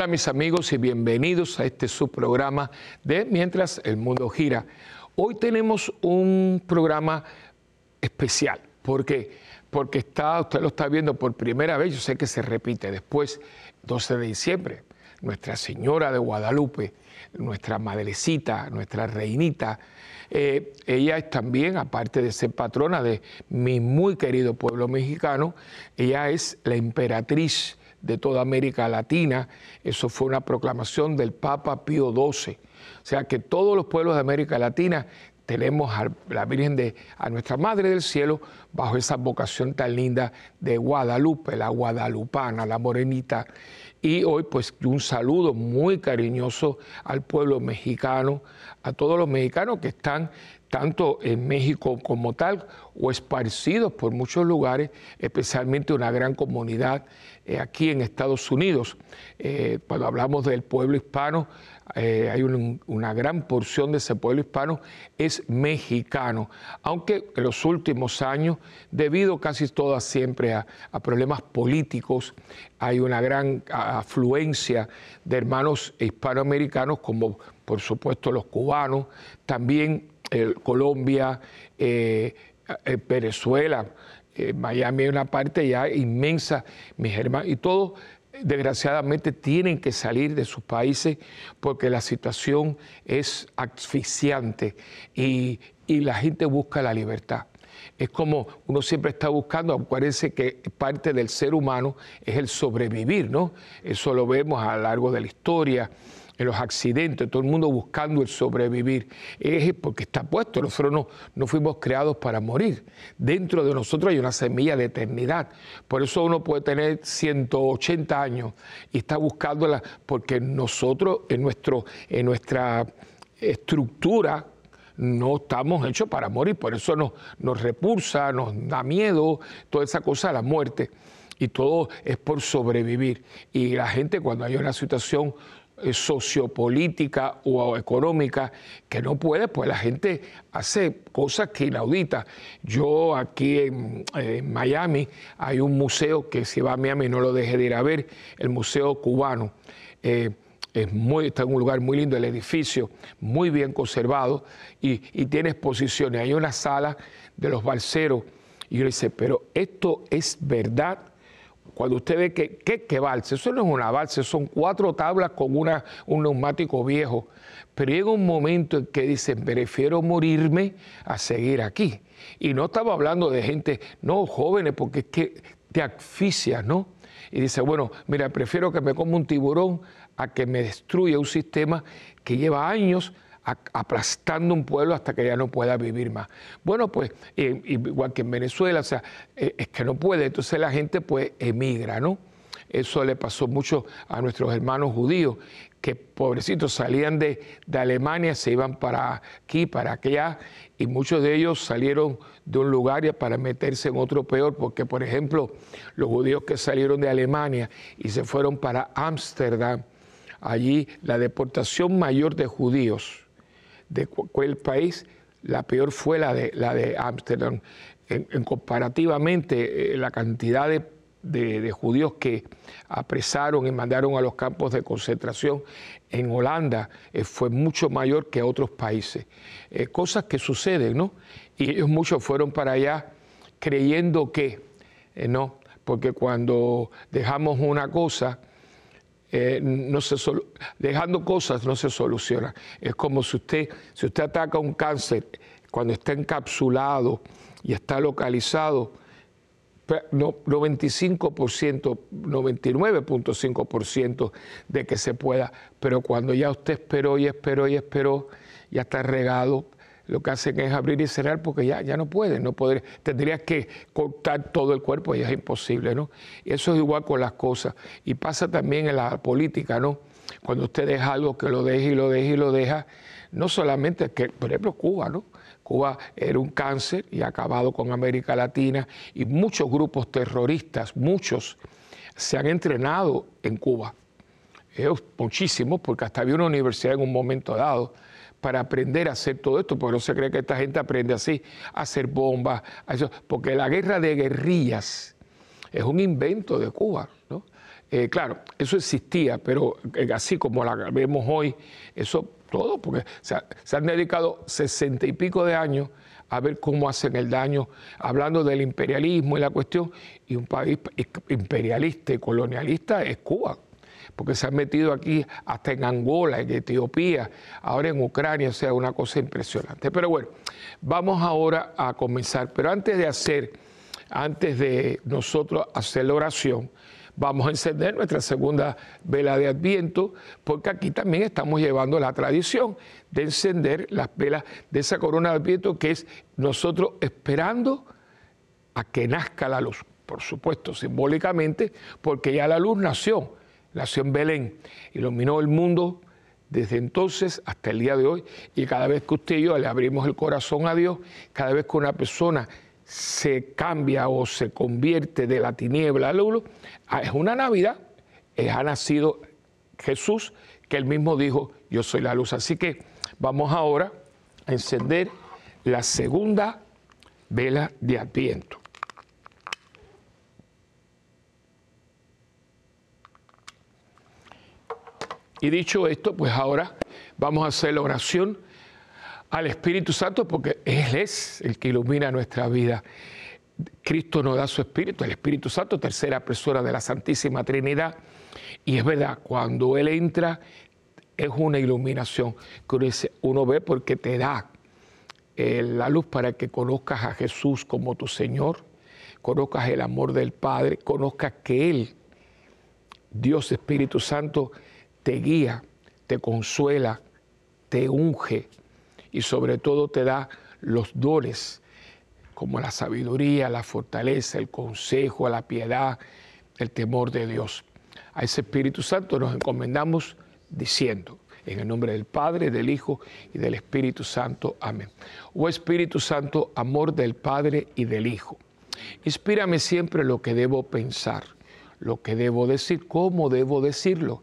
Hola mis amigos y bienvenidos a este subprograma de Mientras el Mundo Gira. Hoy tenemos un programa especial. ¿Por qué? Porque está, usted lo está viendo por primera vez, yo sé que se repite después, 12 de diciembre, Nuestra Señora de Guadalupe, nuestra madrecita, nuestra reinita. Eh, ella es también, aparte de ser patrona de mi muy querido pueblo mexicano, ella es la emperatriz de toda América Latina. Eso fue una proclamación del Papa Pío XII. O sea que todos los pueblos de América Latina tenemos a la Virgen de, a nuestra Madre del Cielo bajo esa vocación tan linda de Guadalupe, la guadalupana, la morenita. Y hoy pues un saludo muy cariñoso al pueblo mexicano, a todos los mexicanos que están tanto en México como tal o esparcidos por muchos lugares, especialmente una gran comunidad aquí en Estados Unidos. Eh, cuando hablamos del pueblo hispano, eh, hay una gran porción de ese pueblo hispano es mexicano, aunque en los últimos años, debido casi todas siempre a, problemas políticos, hay una gran afluencia de hermanos hispanoamericanos como por supuesto los cubanos, también Colombia, eh, eh, Venezuela, eh, Miami hay una parte ya inmensa, mis hermanos, y todos desgraciadamente tienen que salir de sus países porque la situación es asfixiante y, y la gente busca la libertad es como uno siempre está buscando, acuérdense que parte del ser humano es el sobrevivir, ¿no? Eso lo vemos a lo largo de la historia en los accidentes, todo el mundo buscando el sobrevivir. Es porque está puesto, nosotros no, fuimos creados para morir. Dentro de nosotros hay una semilla de eternidad. Por eso uno puede tener 180 años y está buscándola, porque nosotros en, nuestro, en nuestra estructura no estamos hechos para morir, por eso nos, nos repulsa, nos da miedo, toda esa cosa, la muerte. Y todo es por sobrevivir. Y la gente cuando hay una situación sociopolítica o económica que no puede, pues la gente hace cosas que inauditas. Yo aquí en, Miami hay un museo que si va a Miami no lo deje de ir a ver, el Museo Cubano. Eh, es muy, está en un lugar muy lindo el edificio, muy bien conservado y, y tiene exposiciones. Hay una sala de los balseros y yo le dice, pero esto es verdad cuando usted ve que, ¿qué, qué balse? Eso no es una balsa, son cuatro tablas con un neumático viejo. Pero llega un momento en que dicen, prefiero morirme a seguir aquí. Y no estaba hablando de gente, no jóvenes, porque es que te asfixias, ¿no? Y dice, bueno, mira, prefiero que me coma un tiburón a que me destruya un sistema que lleva años aplastando un pueblo hasta que ya no pueda vivir más. Bueno, pues eh, igual que en Venezuela, o sea, eh, es que no puede, entonces la gente pues emigra, ¿no? Eso le pasó mucho a nuestros hermanos judíos, que pobrecitos salían de, de Alemania, se iban para aquí, para allá, y muchos de ellos salieron de un lugar para meterse en otro peor, porque por ejemplo, los judíos que salieron de Alemania y se fueron para Ámsterdam, allí la deportación mayor de judíos de cuál país, la peor fue la de la de Ámsterdam. En, comparativamente, eh, la cantidad de, judíos que apresaron y mandaron a los campos de concentración en Holanda eh, fue mucho mayor que a otros países. Eh, cosas que suceden, ¿no? Y ellos muchos fueron para allá creyendo que, no, porque cuando dejamos una cosa, eh, no se dejando cosas no se soluciona. Es como si usted, si usted ataca un cáncer cuando está encapsulado y está localizado, 95%, 99.5% de que se pueda, pero cuando ya usted esperó y esperó y esperó, ya está regado, lo que hacen es abrir y cerrar porque ya, ya no pueden, no poder, tendrías que cortar todo el cuerpo y es imposible, ¿no? eso es igual con las cosas. Y pasa también en la política, ¿no? Cuando usted deja algo que lo deja y lo deja y lo deja, no solamente que, por ejemplo, Cuba, ¿no? Cuba era un cáncer y ha acabado con América Latina y muchos grupos terroristas, muchos, se han entrenado en Cuba. muchísimos, porque hasta había una universidad en un momento dado para aprender a hacer todo esto, porque no se cree que esta gente aprende así, a hacer bombas, a eso, porque la guerra de guerrillas es un invento de Cuba. ¿no? Eh, claro, eso existía, pero eh, así como la vemos hoy, eso todo, porque se han dedicado sesenta y pico de años a ver cómo hacen el daño, hablando del imperialismo y la cuestión, y un país imperialista y colonialista es Cuba, porque se han metido aquí hasta en Angola, en Etiopía, ahora en Ucrania, o sea, una cosa impresionante. Pero bueno, vamos ahora a comenzar, pero antes de hacer, antes de nosotros hacer la oración, vamos a encender nuestra segunda vela de Adviento, porque aquí también estamos llevando la tradición de encender las velas de esa corona de Adviento, que es nosotros esperando a que nazca la luz, por supuesto, simbólicamente, porque ya la luz nació, nació en Belén, iluminó el mundo desde entonces hasta el día de hoy, y cada vez que usted y yo le abrimos el corazón a Dios, cada vez que una persona se cambia o se convierte de la tiniebla a la luz, ah, es una Navidad, ha nacido Jesús, que él mismo dijo, yo soy la luz. Así que vamos ahora a encender la segunda vela de Adviento. Y dicho esto, pues ahora vamos a hacer la oración al Espíritu Santo porque Él es el que ilumina nuestra vida. Cristo nos da su Espíritu, el Espíritu Santo, tercera persona de la Santísima Trinidad. Y es verdad, cuando Él entra, es una iluminación que uno ve porque te da eh, la luz para que conozcas a Jesús como tu Señor, conozcas el amor del Padre, conozcas que Él, Dios Espíritu Santo, te guía, te consuela, te unge, y sobre todo te da los dones como la sabiduría, la fortaleza, el consejo, la piedad, el temor de Dios. A ese Espíritu Santo nos encomendamos diciendo, en el nombre del Padre, del Hijo y del Espíritu Santo. Amén. Oh Espíritu Santo, amor del Padre y del Hijo. Inspírame siempre lo que debo pensar, lo que debo decir, cómo debo decirlo,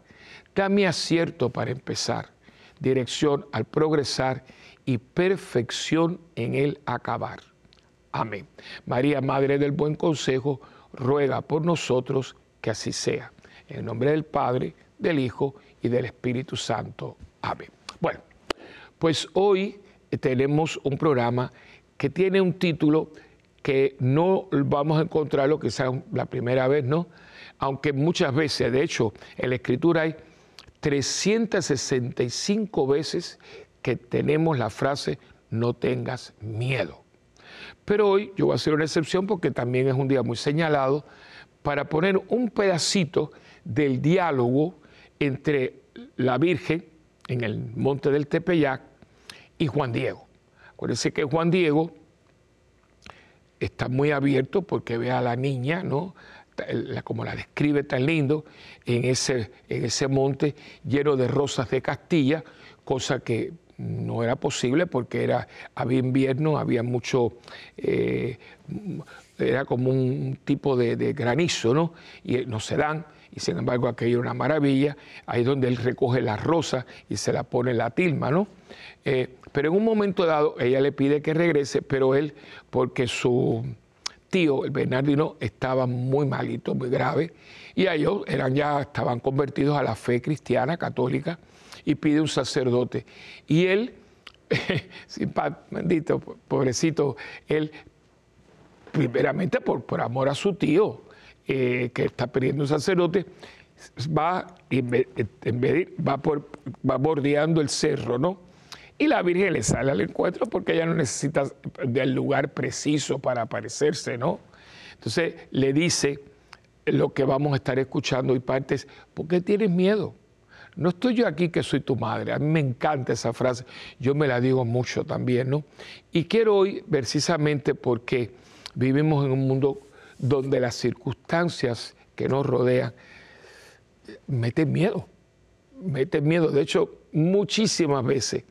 Dame acierto para empezar, dirección al progresar y perfección en el acabar. Amén. María, Madre del Buen Consejo, ruega por nosotros que así sea. En el nombre del Padre, del Hijo y del Espíritu Santo. Amén. Bueno, pues hoy tenemos un programa que tiene un título que no vamos a encontrarlo quizás la primera vez, ¿no? Aunque muchas veces, de hecho, en la Escritura hay 365 veces que tenemos la frase no tengas miedo. Pero hoy yo voy a hacer una excepción porque también es un día muy señalado para poner un pedacito del diálogo entre la Virgen en el monte del Tepeyac y Juan Diego. Acuérdense que Juan Diego está muy abierto porque ve a la niña, ¿no? Como la describe tan lindo, en ese, en ese monte lleno de rosas de Castilla, cosa que no era posible porque era, había invierno, había mucho, eh, era como un tipo de, granizo, ¿no? Y no se dan, y sin embargo aquello era una maravilla, ahí donde él recoge la rosa y se la pone en la tilma, ¿no? Eh, pero en un momento dado ella le pide que regrese, pero él, porque su tío, el Bernardino, estaba muy malito, muy grave, y ellos eran ya, estaban convertidos a la fe cristiana, católica, y pide un sacerdote. Y él, bendito, pobrecito, él, primeramente por, por amor a su tío, eh, que está pidiendo un sacerdote, va, por, va bordeando el cerro, ¿no? Y la Virgen le sale al encuentro porque ella no necesita del lugar preciso para aparecerse, ¿no? Entonces le dice lo que vamos a estar escuchando y partes, ¿por qué tienes miedo? No estoy yo aquí que soy tu madre. A mí me encanta esa frase. Yo me la digo mucho también, ¿no? Y quiero hoy, precisamente porque vivimos en un mundo donde las circunstancias que nos rodean, meten miedo, meten miedo. De hecho, muchísimas veces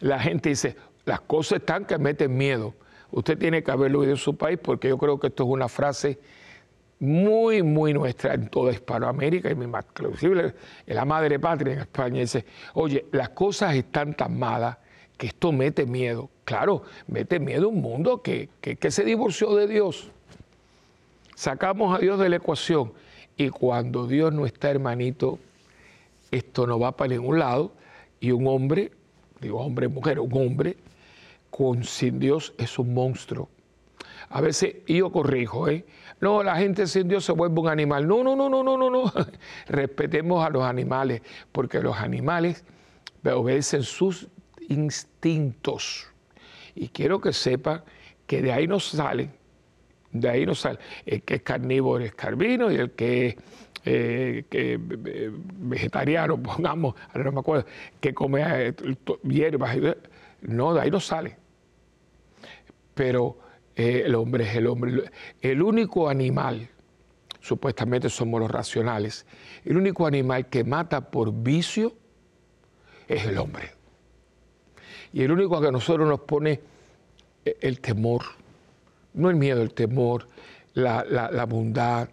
la gente dice, las cosas están que meten miedo. Usted tiene que haberlo oído en su país porque yo creo que esto es una frase muy, muy nuestra en toda Hispanoamérica y inclusive la madre patria en España dice, oye, las cosas están tan malas que esto mete miedo. Claro, mete miedo un mundo que, que se divorció de Dios. Sacamos a Dios de la ecuación y cuando Dios no está, hermanito, esto no va para ningún lado y un hombre, digo hombre, mujer, un hombre con sin Dios es un monstruo. A veces yo corrijo, ¿eh? No, la gente sin Dios se vuelve un animal. No, no, no, no, no, no, no. Respetemos a los animales, porque los animales obedecen sus instintos. Y quiero que sepa que de ahí no salen, de ahí no sale. El que es carnívoro es carvino y el que es eh, eh, vegetariano, pongamos, ahora no me acuerdo, que come eh, hierbas, no, de ahí no sale. Pero el hombre es el hombre. El único animal, supuestamente somos los racionales, el único animal que mata por vicio es el hombre. Y el único que a nosotros nos pone el temor, no el miedo, el temor, la, la bondad,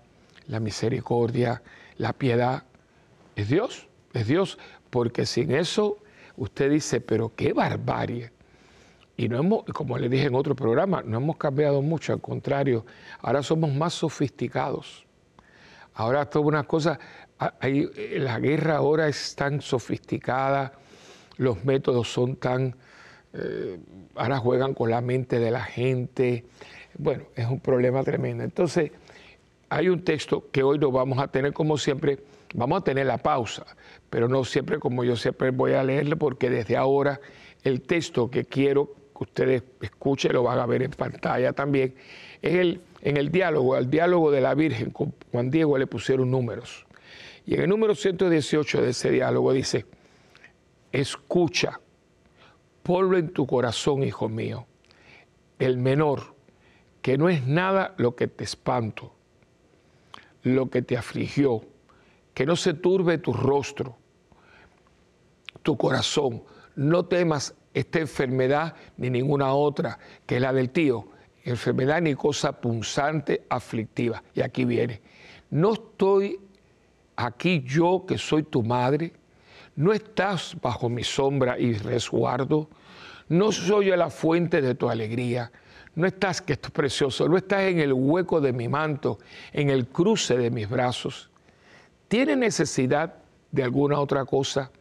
la misericordia, la piedad, es Dios, es Dios, porque sin eso usted dice, pero qué barbarie. Y no hemos, como le dije en otro programa, no hemos cambiado mucho, al contrario, ahora somos más sofisticados. Ahora toda una cosa, hay, la guerra ahora es tan sofisticada, los métodos son tan, eh, ahora juegan con la mente de la gente. Bueno, es un problema tremendo. Entonces, hay un texto que hoy no vamos a tener como siempre, vamos a tener la pausa, pero no siempre como yo siempre voy a leerle, porque desde ahora el texto que quiero que ustedes escuchen, lo van a ver en pantalla también, es el, en el diálogo, al diálogo de la Virgen, con Juan Diego le pusieron números. Y en el número 118 de ese diálogo dice, escucha, ponlo en tu corazón, hijo mío, el menor, que no es nada lo que te espanto, lo que te afligió, que no se turbe tu rostro, tu corazón. No temas esta enfermedad ni ninguna otra, que la del tío. Enfermedad ni cosa punzante, aflictiva. Y aquí viene. No estoy aquí yo que soy tu madre. No estás bajo mi sombra y resguardo. No soy la fuente de tu alegría no estás, que esto es precioso, no estás en el hueco de mi manto, en el cruce de mis brazos. ¿Tienes necesidad de alguna otra cosa?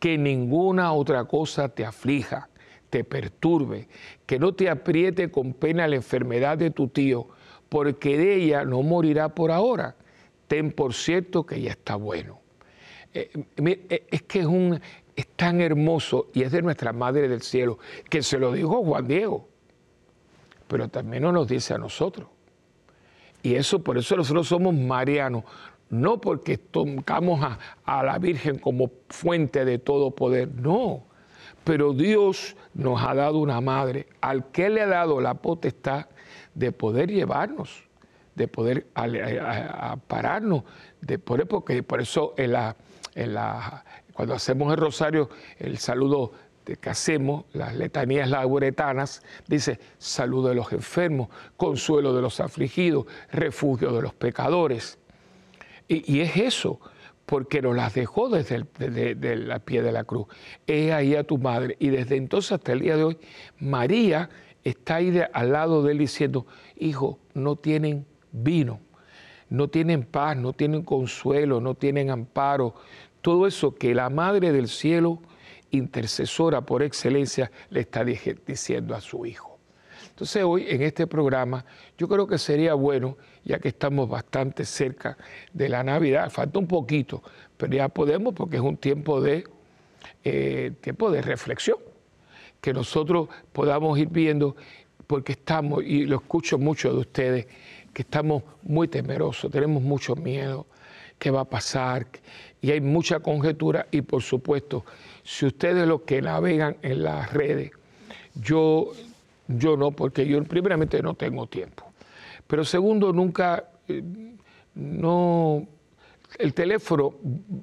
Que ninguna otra cosa te aflija, te perturbe, que no te apriete con pena la enfermedad de tu tío, porque de ella no morirá por ahora. Ten por cierto que ya está bueno. Eh, eh, es que es, un, es tan hermoso y es de nuestra Madre del Cielo, que se lo dijo Juan Diego pero también nos dice a nosotros. Y eso, por eso nosotros somos marianos, no porque tocamos a, a la Virgen como fuente de todo poder, no. Pero Dios nos ha dado una madre al que le ha dado la potestad de poder llevarnos, de poder pararnos, de por, porque por eso la, la, cuando hacemos el rosario, el saludo que hacemos, las letanías lauretanas, dice salud de los enfermos, consuelo de los afligidos, refugio de los pecadores. Y, es eso, porque nos las dejó desde el la pie de la cruz. He ahí a tu madre. Y desde entonces hasta el día de hoy, María está ahí al lado de él diciendo, hijo, no tienen vino, no tienen paz, no tienen consuelo, no tienen amparo. Todo eso que la Madre del Cielo intercesora por excelencia le está diciendo a su hijo. Entonces hoy en este programa yo creo que sería bueno, ya que estamos bastante cerca de la Navidad, falta un poquito, pero ya podemos porque es un tiempo de, eh, tiempo de reflexión, que nosotros podamos ir viendo, porque estamos, y lo escucho mucho de ustedes, que estamos muy temerosos, tenemos mucho miedo, qué va a pasar, y hay mucha conjetura y por supuesto si ustedes los que navegan en las redes, yo, yo no, porque yo primeramente no tengo tiempo. Pero segundo, nunca, eh, no, el teléfono,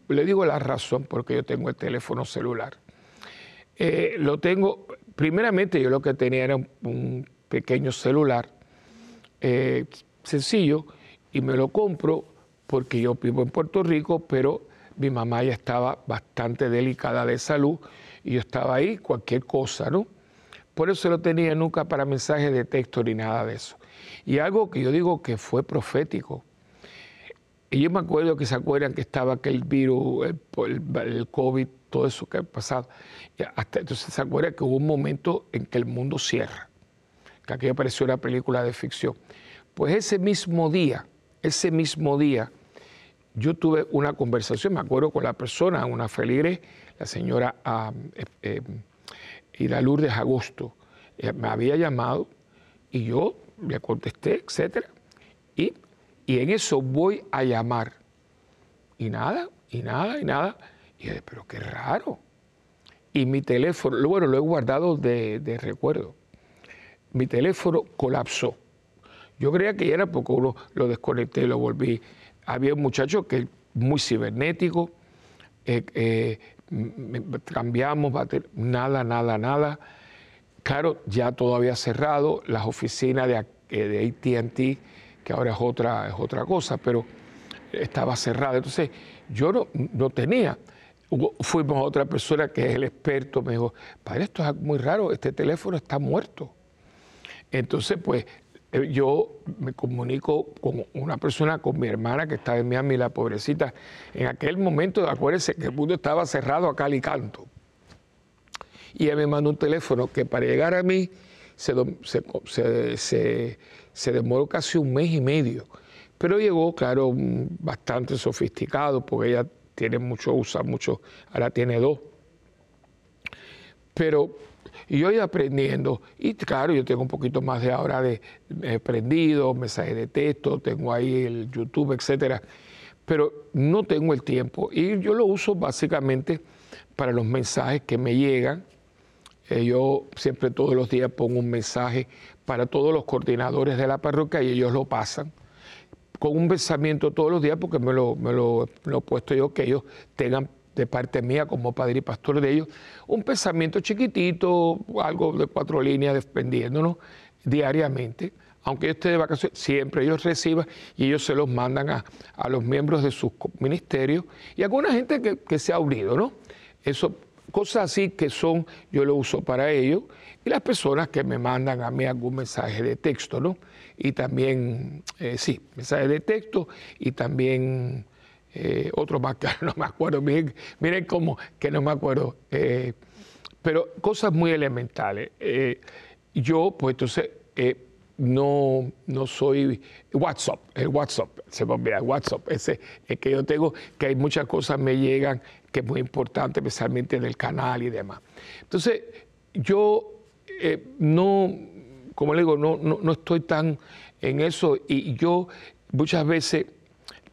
le digo la razón porque yo tengo el teléfono celular. Eh, lo tengo, primeramente yo lo que tenía era un, pequeño celular eh, sencillo y me lo compro porque yo vivo en Puerto Rico, pero mi mamá ya estaba bastante delicada de salud y yo estaba ahí, cualquier cosa, ¿no? Por eso lo tenía nunca para mensajes de texto ni nada de eso. Y algo que yo digo que fue profético. Y yo me acuerdo que se acuerdan que estaba aquel virus, el, COVID, todo eso que ha pasado. Hasta, entonces se acuerdan que hubo un momento en que el mundo cierra, que aquí apareció una película de ficción. Pues ese mismo día, ese mismo día, yo tuve una conversación, me acuerdo con la persona, una feligre, la señora eh, eh, Lourdes Agosto, me había llamado y yo le contesté, etcétera. Y, y en eso voy a llamar. Y nada, y nada, y nada. Y yo, pero qué raro. Y mi teléfono, bueno, lo he guardado de, de recuerdo. Mi teléfono colapsó. Yo creía que ya era porque uno lo desconecté lo volví. Había un muchacho que muy cibernético, eh, eh, cambiamos, nada, nada, nada. Claro, ya todo había cerrado, las oficinas de, eh, de ATT, que ahora es otra, es otra cosa, pero estaba cerrada. Entonces, yo no, no tenía. Fuimos a otra persona que es el experto, me dijo, padre, esto es muy raro, este teléfono está muerto. Entonces, pues yo me comunico con una persona, con mi hermana que estaba en Miami, la pobrecita. En aquel momento, acuérdense que el mundo estaba cerrado a cal y canto. Y ella me mandó un teléfono que para llegar a mí se, se, demoró casi un mes y medio. Pero llegó, claro, bastante sofisticado, porque ella tiene mucho, usa mucho, ahora tiene dos. Pero y yo iba aprendiendo, y claro, yo tengo un poquito más de ahora de he aprendido, mensajes de texto, tengo ahí el YouTube, etcétera, pero no tengo el tiempo. Y yo lo uso básicamente para los mensajes que me llegan. Eh, yo siempre todos los días pongo un mensaje para todos los coordinadores de la parroquia y ellos lo pasan con un pensamiento todos los días porque me lo, me lo, me lo he puesto yo, que ellos tengan de parte mía como padre y pastor de ellos, un pensamiento chiquitito, algo de cuatro líneas dependiéndonos diariamente. Aunque yo esté de vacaciones, siempre ellos reciban y ellos se los mandan a, los miembros de sus ministerios y a alguna gente que, se ha unido, ¿no? Eso, cosas así que son, yo lo uso para ellos y las personas que me mandan a mí algún mensaje de texto, ¿no? Y también, eh, sí, mensaje de texto y también eh, otro más que no me acuerdo, miren, miren cómo que no me acuerdo, eh, pero cosas muy elementales. Eh, yo, pues entonces, no, no soy WhatsApp, el WhatsApp, se me olvida, WhatsApp, ese es que yo tengo, que hay muchas cosas me llegan, que es muy importante, especialmente en el canal y demás. Entonces, yo no, como le digo, no, no, no estoy tan en eso y yo muchas veces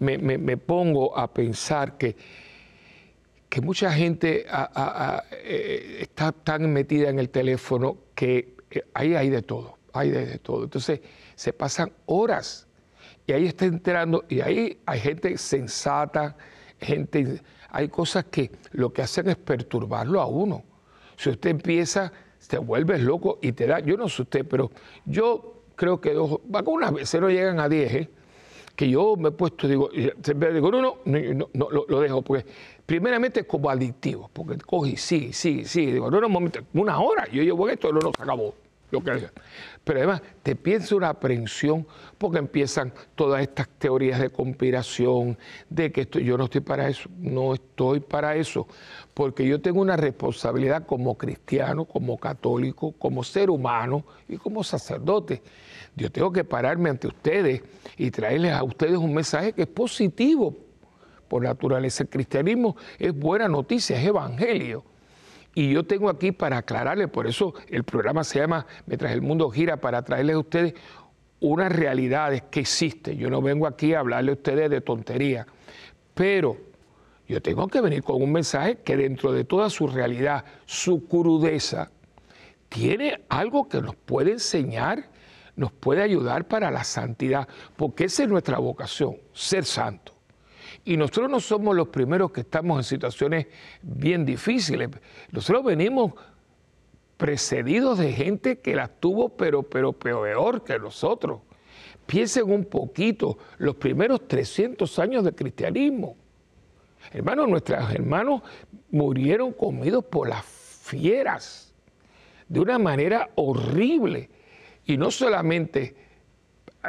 me, pongo a pensar que, que mucha gente eh, está tan metida en el teléfono que eh, ahí hay de todo, hay de, todo. Entonces se pasan horas y ahí está enterando y ahí hay gente sensata, gente, hay cosas que lo que hacen es perturbarlo a uno. Si usted empieza, te vuelves loco y te da, yo no sé usted, pero yo creo que algunas veces no llegan a 10, ¿eh? Que yo me he puesto, digo, digo no, no, no, no lo, dejo, porque primeramente es como adictivo, porque coge y sigue, sigue, sigue. Digo, no, no, un momento, una hora, yo llevo esto, no, no, se acabó. Lo que Pero además te piensa una aprensión porque empiezan todas estas teorías de conspiración, de que esto, yo no estoy para eso, no estoy para eso, porque yo tengo una responsabilidad como cristiano, como católico, como ser humano y como sacerdote yo tengo que pararme ante ustedes y traerles a ustedes un mensaje que es positivo por naturaleza. El cristianismo es buena noticia, es evangelio. Y yo tengo aquí para aclararles, por eso el programa se llama Mientras el mundo gira, para traerles a ustedes unas realidades que existen. Yo no vengo aquí a hablarle a ustedes de tontería, pero yo tengo que venir con un mensaje que dentro de toda su realidad, su crudeza, tiene algo que nos puede enseñar nos puede ayudar para la santidad, porque esa es nuestra vocación, ser santo. Y nosotros no somos los primeros que estamos en situaciones bien difíciles. Nosotros venimos precedidos de gente que las tuvo, pero, pero peor que nosotros. Piensen un poquito, los primeros 300 años de cristianismo. Hermanos, nuestros hermanos murieron comidos por las fieras de una manera horrible. Y no solamente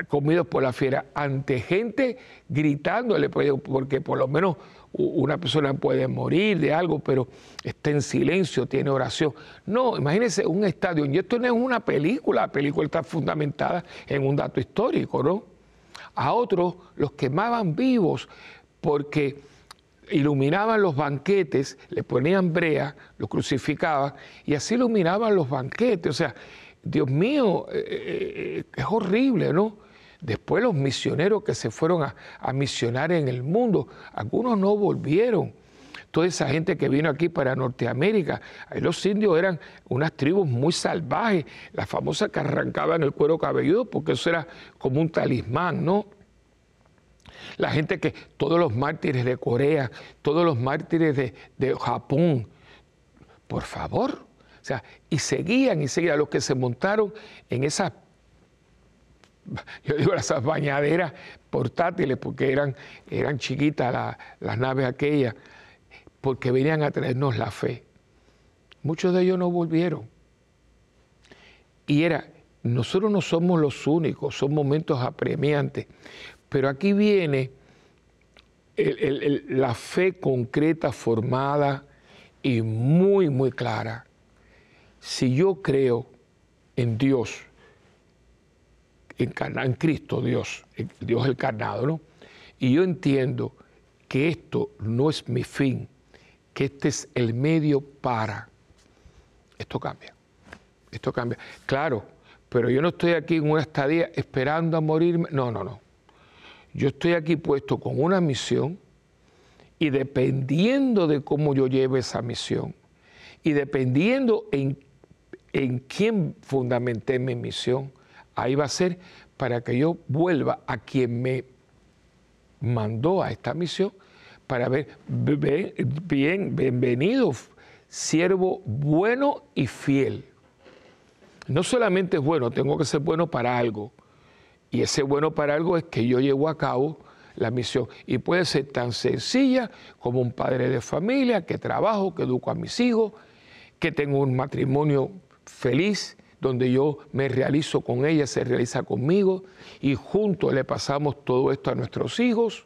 comidos por la fiera, ante gente gritándole, pues, porque por lo menos una persona puede morir de algo, pero está en silencio, tiene oración. No, imagínense un estadio, y esto no es una película, la película está fundamentada en un dato histórico, ¿no? A otros los quemaban vivos porque iluminaban los banquetes, le ponían brea, los crucificaban y así iluminaban los banquetes. O sea, Dios mío, eh, eh, eh, es horrible, ¿no? Después los misioneros que se fueron a, misionar en el mundo, algunos no volvieron. Toda esa gente que vino aquí para Norteamérica, los indios eran unas tribus muy salvajes, la famosa que arrancaban el cuero cabelludo, porque eso era como un talismán, ¿no? La gente que, todos los mártires de Corea, todos los mártires de, Japón, por favor, sea, y seguían y seguían los que se montaron en esas, yo digo esas bañaderas portátiles, porque eran, eran chiquitas las naves aquellas, porque venían a traernos la fe. Muchos de ellos no volvieron. Y era, nosotros no somos los únicos, son momentos apremiantes. Pero aquí viene la fe concreta, formada y muy, muy clara si yo creo en Dios, en, Cristo Dios, Dios encarnado, ¿no? Y yo entiendo que esto no es mi fin, que este es el medio para. Esto cambia. Esto cambia. Claro, pero yo no estoy aquí en una estadía esperando a morirme. No, no, no. Yo estoy aquí puesto con una misión y dependiendo de cómo yo lleve esa misión y dependiendo en en quién fundamenté mi misión, ahí va a ser para que yo vuelva a quien me mandó a esta misión para ver, bien, bienvenido, siervo bueno y fiel. No solamente es bueno, tengo que ser bueno para algo. Y ese bueno para algo es que yo llevo a cabo la misión. Y puede ser tan sencilla como un padre de familia, que trabajo, que educo a mis hijos, que tengo un matrimonio feliz, donde yo me realizo con ella, se realiza conmigo y juntos le pasamos todo esto a nuestros hijos.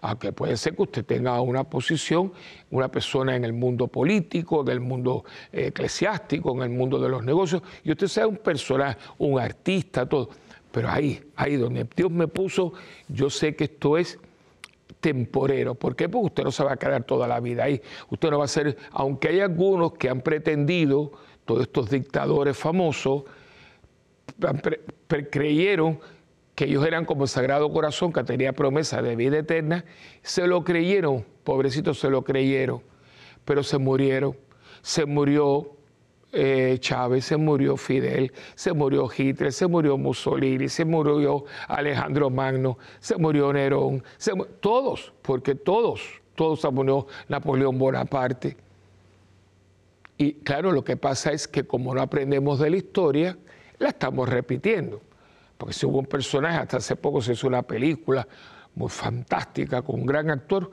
Aunque puede ser que usted tenga una posición, una persona en el mundo político, del mundo eh, eclesiástico, en el mundo de los negocios, y usted sea un personaje, un artista, todo. Pero ahí, ahí donde Dios me puso, yo sé que esto es temporero. ¿Por qué? Porque usted no se va a quedar toda la vida ahí. Usted no va a ser, aunque hay algunos que han pretendido todos estos dictadores famosos creyeron que ellos eran como el Sagrado Corazón, que tenía promesa de vida eterna, se lo creyeron, pobrecitos se lo creyeron, pero se murieron. Se murió eh, Chávez, se murió Fidel, se murió Hitler, se murió Mussolini, se murió Alejandro Magno, se murió Nerón, todos, porque todos, todos se murió Napoleón Bonaparte. Y claro, lo que pasa es que como no aprendemos de la historia, la estamos repitiendo. Porque si hubo un personaje, hasta hace poco se hizo una película muy fantástica con un gran actor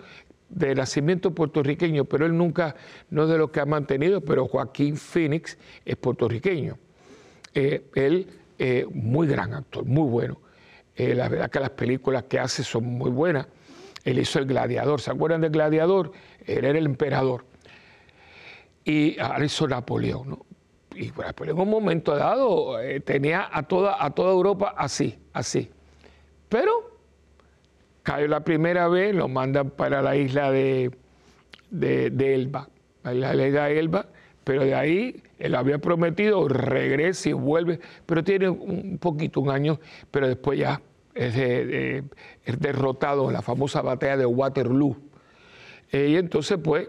de nacimiento puertorriqueño, pero él nunca, no es de lo que ha mantenido, pero Joaquín Phoenix es puertorriqueño. Eh, él, eh, muy gran actor, muy bueno. Eh, la verdad que las películas que hace son muy buenas. Él hizo El Gladiador, ¿se acuerdan del Gladiador? Él era el emperador y ahora hizo Napoleón. ¿no? Y Napoleón en un momento dado eh, tenía a toda, a toda Europa así, así. Pero cayó la primera vez, lo mandan para la isla de, de, Elba, la isla de Elba, pero de ahí él había prometido, regresa y vuelve, pero tiene un poquito, un año, pero después ya es, derrotado en la famosa batalla de Waterloo. Eh, y entonces, pues,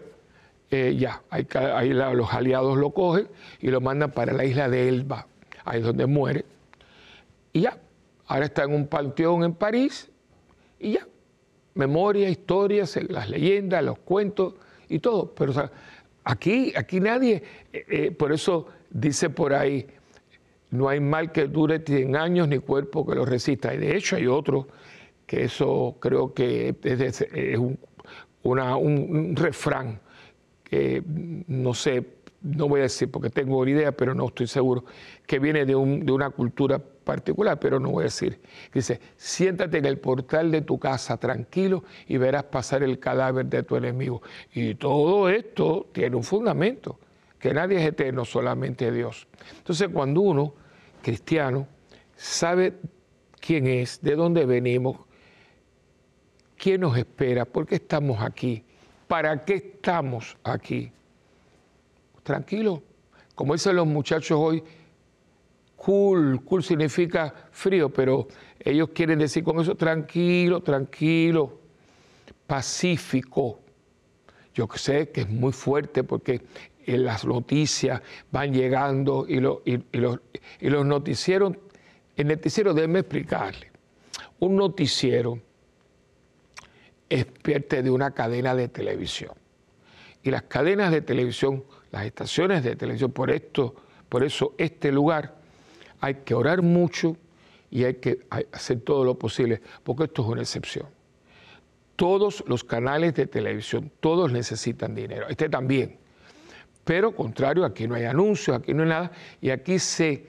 eh, ya, ahí, los aliados lo cogen y lo mandan para la isla de Elba, ahí es donde muere. y ya. Ahora está en un panteón en París y ya. Memoria, historias, las leyendas, los cuentos y todo. Pero aquí, aquí nadie, eh, eh, por eso dice por ahí, no hay mal que dure 100 años ni cuerpo que lo resista. Y de hecho hay otro que eso creo que es, un, un, refrán que no sé, no voy a decir porque tengo una idea, pero no estoy seguro, que viene de, de una cultura particular, pero no voy a decir. Dice, siéntate en el portal de tu casa tranquilo y verás pasar el cadáver de tu enemigo. Y todo esto tiene un fundamento, que nadie es eterno, solamente Dios. Entonces cuando uno, cristiano, sabe quién es, de dónde venimos, quién nos espera, por qué estamos aquí, para qué estamos aquí. Tranquilo, como dicen los muchachos hoy, cool, cool significa frío, pero ellos quieren decir con eso tranquilo, tranquilo, pacífico. Yo sé que es muy fuerte porque las noticias van llegando y, los, y los noticieros, el noticiero, déjeme explicarle, un noticiero es parte de una cadena de televisión. Y las cadenas de televisión, las estaciones de televisión, por esto, por eso este lugar hay que orar mucho y hay que hacer todo lo posible, porque esto es una excepción. Todos los canales de televisión, todos necesitan dinero, este también. Pero contrario, aquí no hay anuncios, aquí no hay nada, y aquí se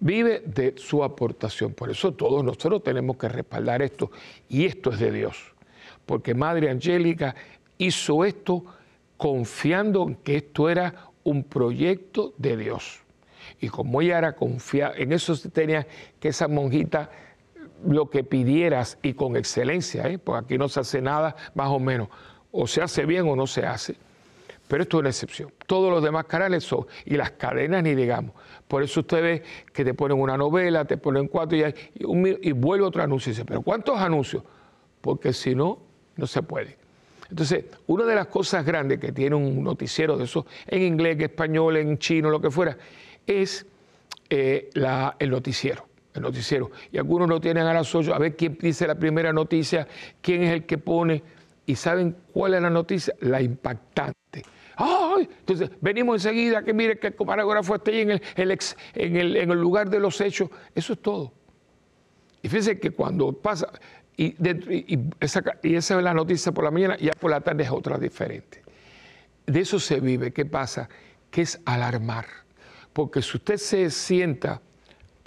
vive de su aportación. Por eso todos nosotros tenemos que respaldar esto, y esto es de Dios, porque Madre Angélica hizo esto confiando en que esto era un proyecto de Dios. Y como ella era confiada, en eso tenía que esa monjita lo que pidieras y con excelencia, ¿eh? porque aquí no se hace nada más o menos, o se hace bien o no se hace. Pero esto es una excepción. Todos los demás canales son, y las cadenas ni digamos. Por eso usted ve que te ponen una novela, te ponen cuatro y, y, vuelve otro anuncio y dice, pero ¿cuántos anuncios? Porque si no, no se puede. Entonces, una de las cosas grandes que tiene un noticiero de eso, en inglés, en español, en chino, lo que fuera, es eh, el noticiero. El noticiero. Y algunos lo tienen a las 8, a ver quién dice la primera noticia, quién es el que pone. ¿Y saben cuál es la noticia? La impactante. ¡Ay! Entonces, venimos enseguida que mire que el camarógrafo esté ahí en el, en, el, en el lugar de los hechos. Eso es todo. Y fíjense que cuando pasa, y, esa, y esa es la noticia por la mañana, ya por la tarde es otra diferente. De eso se vive. ¿Qué pasa? Que es alarmar porque si usted se sienta,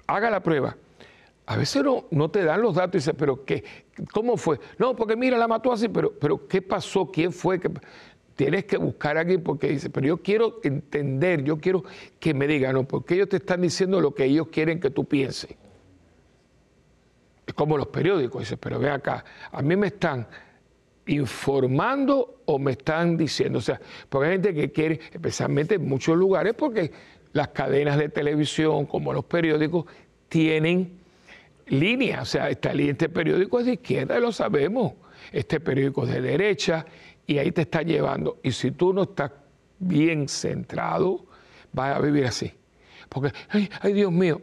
haga la prueba, a veces no, no te dan los datos y dice, pero ¿qué? ¿Cómo fue? No, porque mira, la mató así, pero, pero ¿qué pasó? ¿Quién fue? Tienes que buscar aquí porque dice, pero yo quiero entender, yo quiero que me digan, no, porque ellos te están diciendo lo que ellos quieren que tú pienses. Como los periódicos, dice, pero ve acá, a mí me están informando o me están diciendo, o sea, porque hay gente que quiere, especialmente en muchos lugares, porque las cadenas de televisión como los periódicos tienen línea, o sea, este periódico es de izquierda, lo sabemos, este periódico es de derecha y ahí te está llevando. Y si tú no estás bien centrado, vas a vivir así. Porque, ay, ay Dios mío,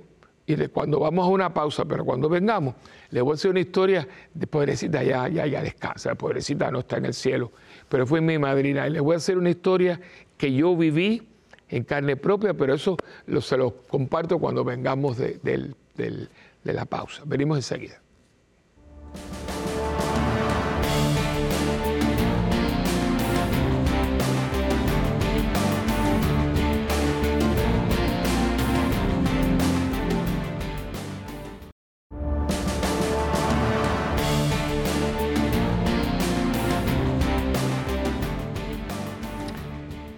y cuando vamos a una pausa, pero cuando vengamos, le voy a hacer una historia de pobrecita, ya, ya, ya descansa, pobrecita no está en el cielo, pero fue mi madrina, y le voy a hacer una historia que yo viví en carne propia, pero eso se lo comparto cuando vengamos de la pausa. Venimos enseguida.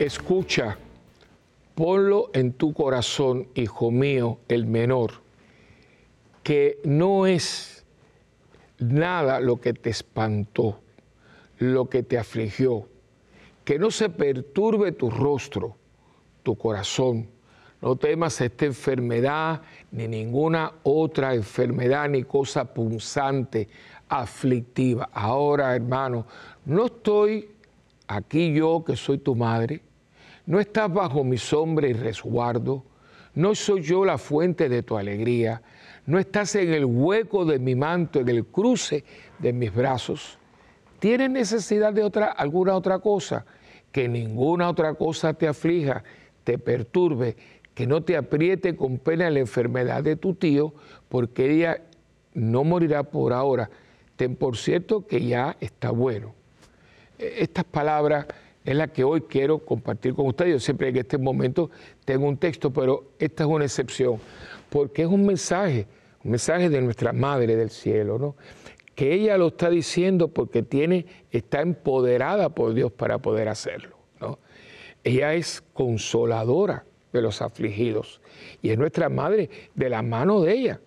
Escucha ponlo en tu corazón, hijo mío, el menor, que no es nada lo que te espantó, lo que te afligió, que no se perturbe tu rostro, tu corazón. No temas esta enfermedad, ni ninguna otra enfermedad, ni cosa punzante, aflictiva. Ahora, hermano, no estoy aquí yo que soy tu madre, no estás bajo mi sombra y resguardo, no soy yo la fuente de tu alegría, no estás en el hueco de mi manto, en el cruce de mis brazos. ¿Tienes necesidad de otra, alguna otra cosa? Que ninguna otra cosa te aflija, te perturbe, que no te apriete con pena la enfermedad de tu tío, porque ella no morirá por ahora. Ten por cierto que ya está bueno. E, estas palabras es las que hoy quiero compartir con ustedes. Yo siempre en este momento tengo un texto, pero esta es una excepción, porque es un mensaje, un mensaje de nuestra Madre del Cielo, ¿no? que ella lo está diciendo porque tiene, está empoderada por Dios para poder hacerlo. ¿no? Ella es consoladora de los afligidos y es nuestra madre de la mano de ella.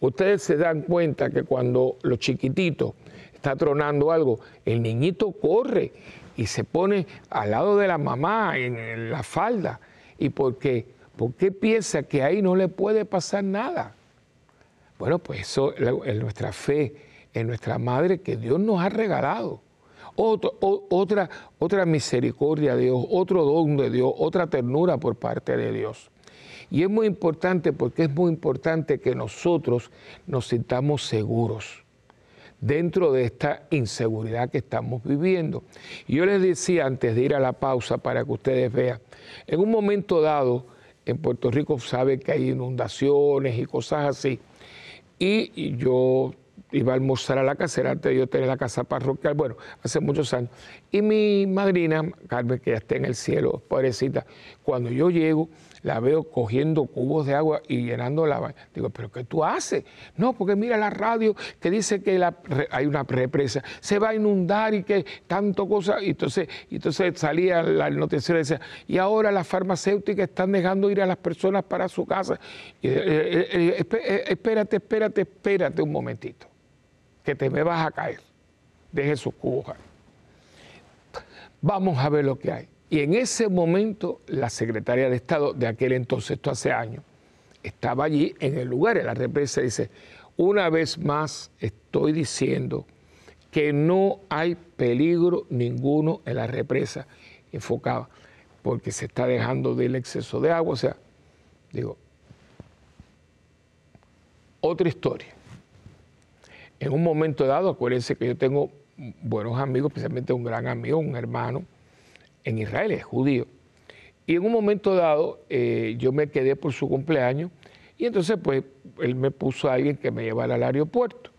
Ustedes se dan cuenta que cuando los chiquititos está tronando algo, el niñito corre y se pone al lado de la mamá en la falda. ¿Y por qué? ¿Por qué piensa que ahí no le puede pasar nada? Bueno, pues eso es nuestra fe, en nuestra madre que Dios nos ha regalado. otra, otra misericordia de Dios, otro don de Dios, otra ternura por parte de Dios. Y es muy importante porque es muy importante que nosotros nos sintamos seguros dentro de esta inseguridad que estamos viviendo. Yo les decía antes de ir a la pausa para que ustedes vean, en un momento dado, en Puerto Rico sabe que hay inundaciones y cosas así, y yo iba a almorzar a la casera antes de yo tener la casa parroquial, bueno, hace muchos años. Y mi madrina, Carmen, que ya está en el cielo, pobrecita, cuando yo llego, la veo cogiendo cubos de agua y llenando la... Digo, ¿pero qué tú haces? No, porque mira la radio que dice que hay una represa, se va a inundar y que tanto cosa. Entonces, entonces salía el noticiero y decía, y ahora las farmacéuticas están dejando ir a las personas para su casa. Eh, eh, eh, espérate, espérate, espérate un momentito que te me vas a caer. Deje su cubo. Vamos a ver lo que hay. Y en ese momento la secretaria de Estado de aquel entonces, esto hace años, estaba allí en el lugar, en la represa, dice, una vez más estoy diciendo que no hay peligro ninguno en la represa enfocada, porque se está dejando del exceso de agua. O sea, digo, otra historia en un momento dado, acuérdense que yo tengo buenos amigos, especialmente un gran amigo, un hermano en Israel, es judío. Y en un momento dado eh, yo me quedé por su cumpleaños y entonces pues él me puso a alguien que me llevara al aeropuerto.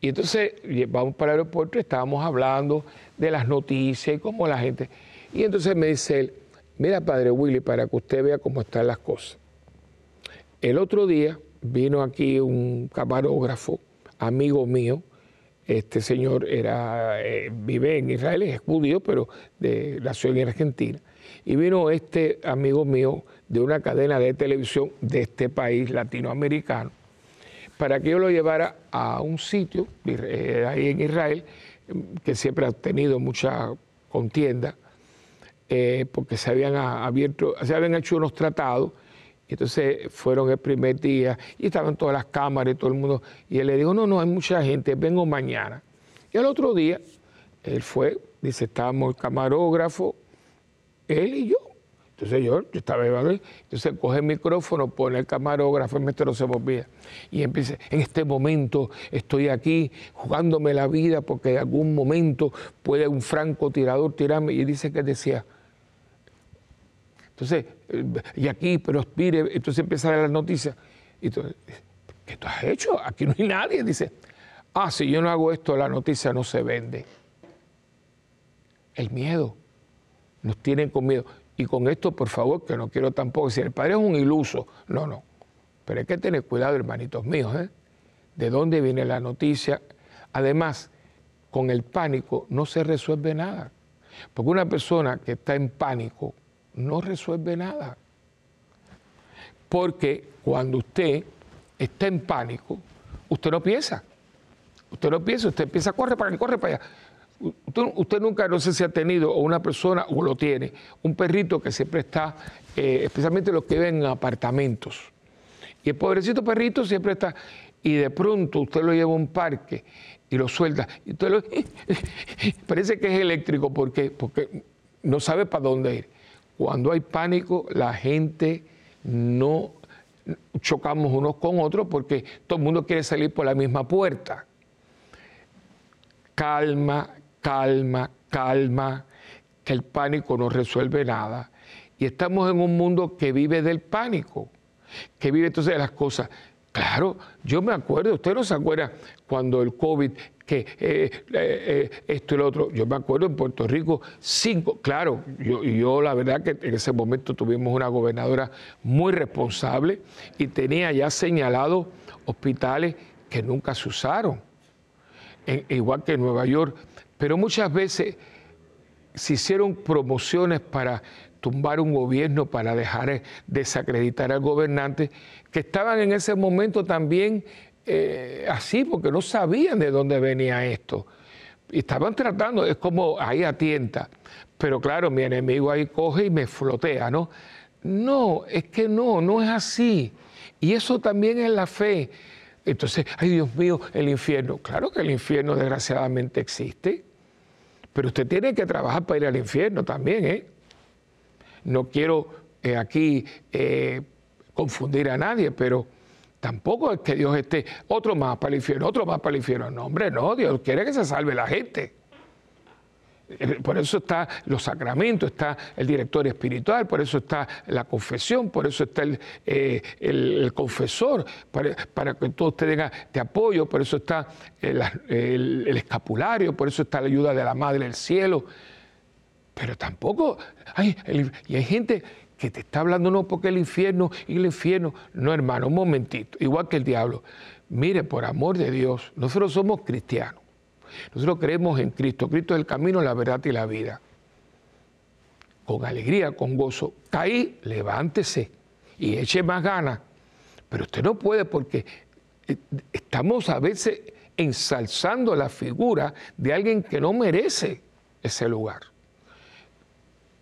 Y entonces vamos para el aeropuerto y estábamos hablando de las noticias y cómo la gente... Y entonces me dice él, mira padre Willy, para que usted vea cómo están las cosas. El otro día vino aquí un camarógrafo amigo mío. Este señor era, eh, vive en Israel, es judío, pero de, nació en Argentina. Y vino este amigo mío de una cadena de televisión de este país latinoamericano para que yo lo llevara a un sitio eh, ahí en Israel que siempre ha tenido mucha contienda eh, porque se habían abierto, se habían hecho unos tratados entonces fueron el primer día y estaban todas las cámaras y todo el mundo. Y él le dijo, no, no, hay mucha gente, vengo mañana. Y al otro día, él fue, dice, estábamos el camarógrafo, él y yo. Entonces yo, yo estaba entonces coge el micrófono, pone el camarógrafo, el maestro se movía. Y empieza, en este momento estoy aquí jugándome la vida porque en algún momento puede un francotirador tirarme. Y dice que decía, entonces, eh, y aquí, pero mire, entonces empieza a la noticia. Y entonces, ¿qué tú has hecho? Aquí no hay nadie. Dice, ah, si yo no hago esto, la noticia no se vende. El miedo. Nos tienen con miedo. Y con esto, por favor, que no quiero tampoco decir, el padre es un iluso. No, no. Pero hay que tener cuidado, hermanitos míos, ¿eh? De dónde viene la noticia. Además, con el pánico no se resuelve nada. Porque una persona que está en pánico, no resuelve nada. Porque cuando usted está en pánico, usted no piensa. Usted no piensa, usted empieza, corre para acá, corre para allá. Usted, nunca, no sé si ha tenido, o una persona, o lo tiene, un perrito que siempre está, eh, especialmente los que viven en apartamentos. Y el pobrecito perrito siempre está, y de pronto usted lo lleva a un parque y lo suelta. Y usted lo, parece que es eléctrico porque, porque no sabe para dónde ir. Cuando hay pánico, la gente no chocamos unos con otros porque todo el mundo quiere salir por la misma puerta. Calma, calma, calma, que el pánico no resuelve nada. Y estamos en un mundo que vive del pánico, que vive entonces de las cosas. Claro, yo me acuerdo, usted no se acuerda cuando el COVID, que eh, eh, eh, esto y lo otro, yo me acuerdo en Puerto Rico, cinco, claro, yo, yo la verdad que en ese momento tuvimos una gobernadora muy responsable y tenía ya señalado hospitales que nunca se usaron, igual que en Nueva York, pero muchas veces se hicieron promociones para tumbar un gobierno, para dejar desacreditar al gobernante, que estaban en ese momento también eh, así, porque no sabían de dónde venía esto. Y estaban tratando, es como ahí atienta. Pero claro, mi enemigo ahí coge y me flotea, ¿no? No, es que no, no es así. Y eso también es la fe. Entonces, ay Dios mío, el infierno. Claro que el infierno desgraciadamente existe, pero usted tiene que trabajar para ir al infierno también, ¿eh? No quiero eh, aquí eh, confundir a nadie, pero tampoco es que Dios esté otro más para el infierno, otro más para el infierno. No, hombre, no, Dios quiere que se salve la gente. Eh, por eso está los sacramentos, está el director espiritual, por eso está la confesión, por eso está el, confesor, para, que todos tengan de apoyo, por eso está el, escapulario, por eso está la ayuda de la Madre del Cielo. Pero tampoco, y hay gente que te está hablando no porque el infierno y el infierno, no hermano, un momentito, igual que el diablo. Mire, por amor de Dios, nosotros somos cristianos, nosotros creemos en Cristo, Cristo es el camino, la verdad y la vida. Con alegría, con gozo, caí, levántese y eche más ganas. Pero usted no puede porque eh, estamos a veces ensalzando la figura de alguien que no merece ese lugar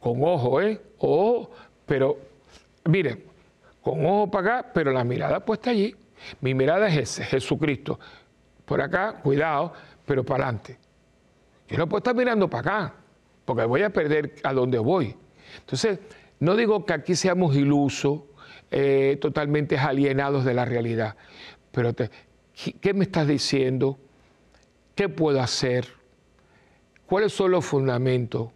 con ojo, ¿eh? Ojo, pero mire, con ojo para acá, pero la mirada puesta allí. Mi mirada es ese, Jesucristo. Por acá, cuidado, pero para adelante. Yo no puedo estar mirando para acá, porque voy a perder a donde voy. Entonces, no digo que aquí seamos ilusos, eh, totalmente alienados de la realidad, pero ¿qué me estás diciendo? ¿Qué puedo hacer? ¿Cuáles son los fundamentos?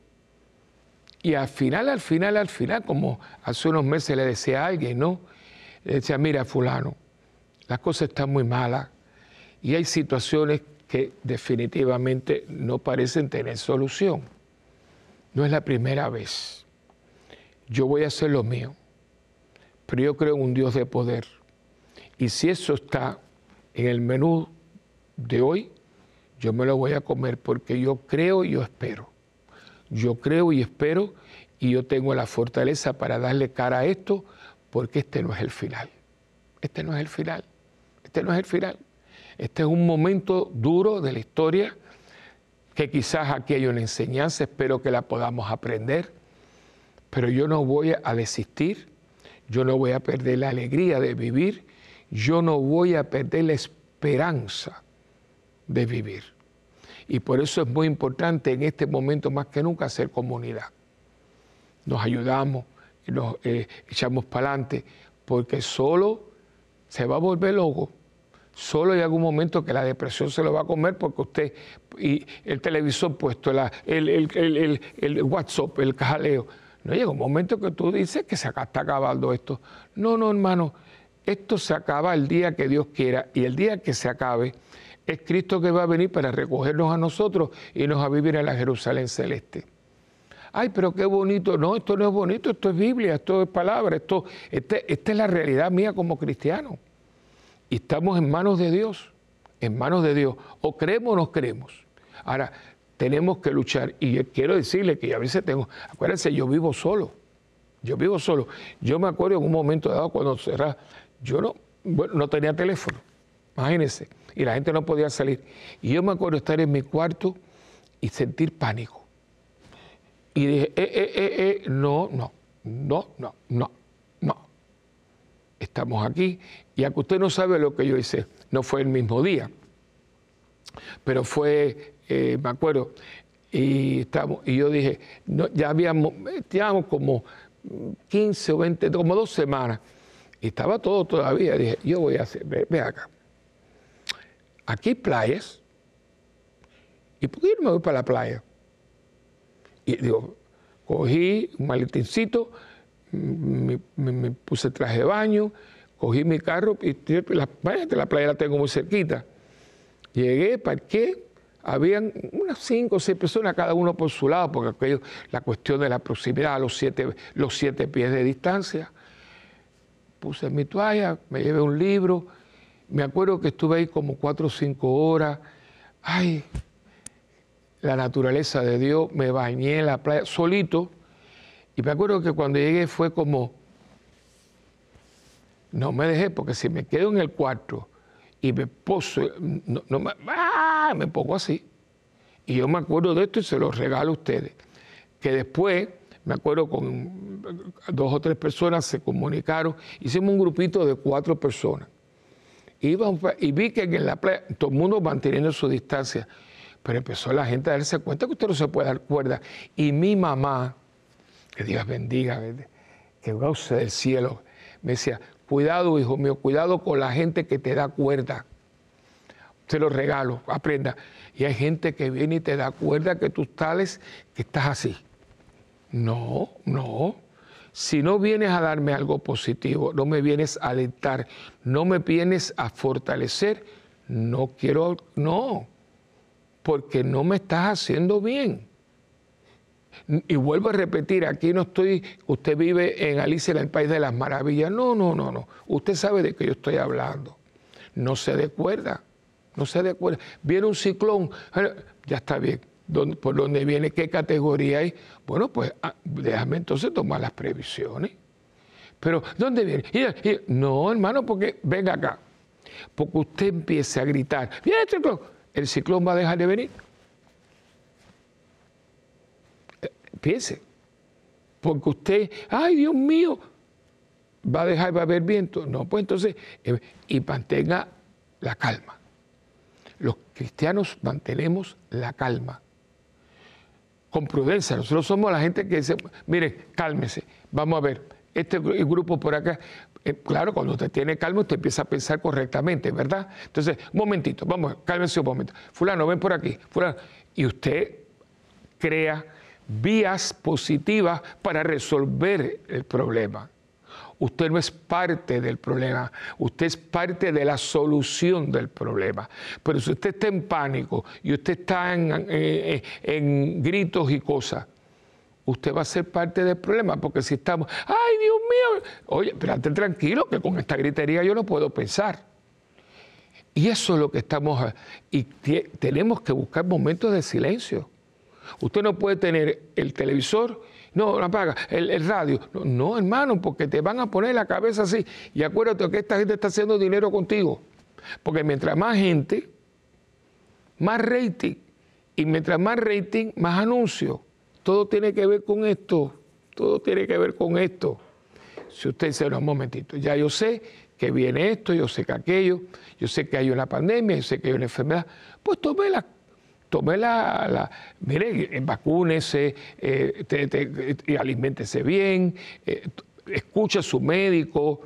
Y al final, al final, al final, como hace unos meses le decía a alguien, ¿no? Le decía, mira, fulano, las cosas están muy malas y hay situaciones que definitivamente no parecen tener solución. No es la primera vez. Yo voy a hacer lo mío, pero yo creo en un Dios de poder. Y si eso está en el menú de hoy, yo me lo voy a comer porque yo creo y yo espero. Yo creo y espero y yo tengo la fortaleza para darle cara a esto porque este no es el final. Este no es el final. Este no es el final. Este es un momento duro de la historia que quizás aquí hay una enseñanza, espero que la podamos aprender, pero yo no voy a desistir, yo no voy a perder la alegría de vivir, yo no voy a perder la esperanza de vivir. Y por eso es muy importante en este momento más que nunca hacer comunidad. Nos ayudamos, nos eh, echamos para adelante, porque solo se va a volver loco. Solo hay algún momento que la depresión se lo va a comer porque usted, y el televisor puesto, el, el, WhatsApp, el cajaleo. No llega un momento que tú dices que se está acabando esto. No, no, hermano, esto se acaba el día que Dios quiera y el día que se acabe, es Cristo que va a venir para recogernos a nosotros y nos a vivir en la Jerusalén celeste. Ay, pero qué bonito. No, esto no es bonito, esto es Biblia, esto es palabra, esto, este, esta es la realidad mía como cristiano. Y estamos en manos de Dios, en manos de Dios. O creemos o no creemos. Ahora, tenemos que luchar. Y quiero decirle que a veces tengo, acuérdense, yo vivo solo. Yo vivo solo. Yo me acuerdo en un momento dado cuando cerraba, yo no, bueno, no tenía teléfono. Imagínense y la gente no podía salir. Y yo me acuerdo estar en mi cuarto y sentir pánico. Y dije, eh, eh, eh, eh, no, no, no, no, no, no. Estamos aquí. Y aunque usted no sabe lo que yo hice, no fue el mismo día, pero fue, eh, me acuerdo, y, estamos, y yo dije, ya habíamos, llevamos como 15 o 20, como dos semanas Y estaba todo todavía. Dije, yo voy a hacer, ve, acá. Aquí hay playas. ¿Y por qué no me voy para la playa? Y digo, cogí un maletincito, me, puse traje de baño, cogí mi carro y la, la playa la tengo muy cerquita. Llegué, parqué, habían unas cinco o seis personas, cada uno por su lado, porque aquello, la cuestión de la proximidad, los siete, los siete pies de distancia. Puse mi toalla, me llevé un libro, me acuerdo que estuve ahí como cuatro o cinco horas. Ay, la naturaleza de Dios, me bañé en la playa solito. Y me acuerdo que cuando llegué fue como, no me dejé, porque si me quedo en el cuarto y me poso, no, me, ¡ah! me pongo así. Y yo me acuerdo de esto y se lo regalo a ustedes. Que después, me acuerdo con dos o tres personas se comunicaron, hicimos un grupito de cuatro personas. Y vi que en la playa, todo el mundo manteniendo su distancia, pero empezó la gente a darse cuenta que usted no se puede dar cuerda. Y mi mamá, que Dios bendiga, que goce del cielo, me decía, Cuidado, hijo mío, cuidado con la gente que te da cuerda. Te lo regalo, aprenda. Y hay gente que viene y te da cuerda que tú tales que estás así. No, no. Si no vienes a darme algo positivo, no me vienes a alentar, no me vienes a fortalecer, no quiero, no, porque no me estás haciendo bien. Y vuelvo a repetir, aquí no estoy, usted vive en Alicia en el País de las Maravillas. No, no, no, no. Usted sabe de qué yo estoy hablando. No se de cuerda, no se de cuerda. Viene un ciclón, ya está bien. ¿Por dónde viene? ¿Qué categoría hay? Bueno, pues ah, déjame entonces tomar las previsiones. Pero, ¿dónde viene? no, hermano, porque venga acá. Porque usted empiece a gritar, viene el ciclón, el ciclón va a dejar de venir. Piense, porque usted, ay Dios mío, va a dejar, va a haber viento. No, pues entonces, eh, y mantenga la calma. Los cristianos mantenemos la calma. Con prudencia. Nosotros somos la gente que dice, mire, cálmese, vamos a ver, este grupo por acá, eh, claro, cuando usted tiene calma, usted empieza a pensar correctamente, ¿verdad? Entonces, un momentito, vamos, cálmese un momento. Fulano, ven por aquí, fulano. Y usted crea vías positivas para resolver el problema. Usted no es parte del problema, usted es parte de la solución del problema. Pero si usted está en pánico y usted está en, gritos y cosas, usted va a ser parte del problema, porque si estamos, ay Dios mío, oye, espérate tranquilo, que con esta gritería yo no puedo pensar. Y eso es lo que estamos, y tenemos que buscar momentos de silencio Usted no puede tener el televisor, no, no apaga, el, radio. No, hermano, porque te van a poner la cabeza así. Y acuérdate que esta gente está haciendo dinero contigo. Porque mientras más gente, más rating. Y mientras más rating, más anuncios. Todo tiene que ver con esto. Todo tiene que ver con esto. Si usted dice, no, un momentito, ya yo sé que viene esto, yo sé que aquello, yo sé que hay una pandemia, yo sé que hay una enfermedad, pues tome las tome la, mire, vacúnese, eh, y aliméntese bien, eh, escuche a su médico,